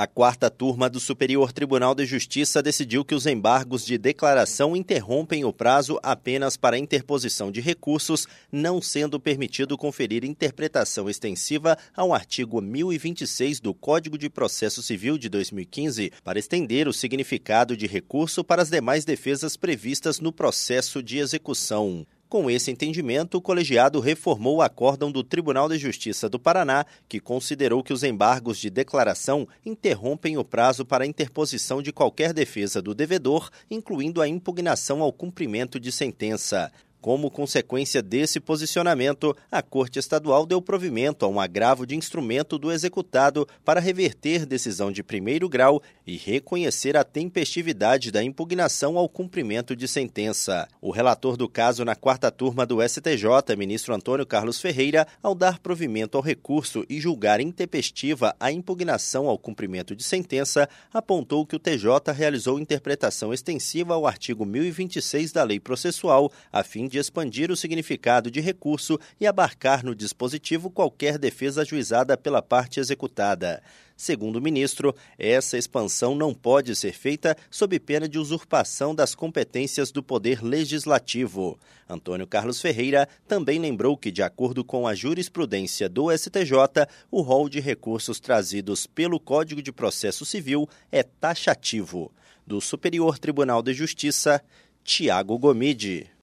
A quarta turma do Superior Tribunal de Justiça decidiu que os embargos de declaração interrompem o prazo apenas para interposição de recursos, não sendo permitido conferir interpretação extensiva ao artigo 1026 do Código de Processo Civil de 2015 para estender o significado de recurso para as demais defesas previstas no processo de execução. Com esse entendimento, o colegiado reformou o acórdão do Tribunal de Justiça do Paraná, que considerou que os embargos de declaração interrompem o prazo para a interposição de qualquer defesa do devedor, incluindo a impugnação ao cumprimento de sentença. Como consequência desse posicionamento, a Corte Estadual deu provimento a um agravo de instrumento do executado para reverter decisão de primeiro grau e reconhecer a tempestividade da impugnação ao cumprimento de sentença. O relator do caso na quarta turma do STJ, ministro Antônio Carlos Ferreira, ao dar provimento ao recurso e julgar intempestiva a impugnação ao cumprimento de sentença, apontou que o TJ realizou interpretação extensiva ao artigo 1026 da Lei Processual, a fim expandir o significado de recurso e abarcar no dispositivo qualquer defesa ajuizada pela parte executada. Segundo o ministro, essa expansão não pode ser feita sob pena de usurpação das competências do Poder Legislativo. Antônio Carlos Ferreira também lembrou que, de acordo com a jurisprudência do STJ, o rol de recursos trazidos pelo Código de Processo Civil é taxativo. Do Superior Tribunal de Justiça, Tiago Gomide.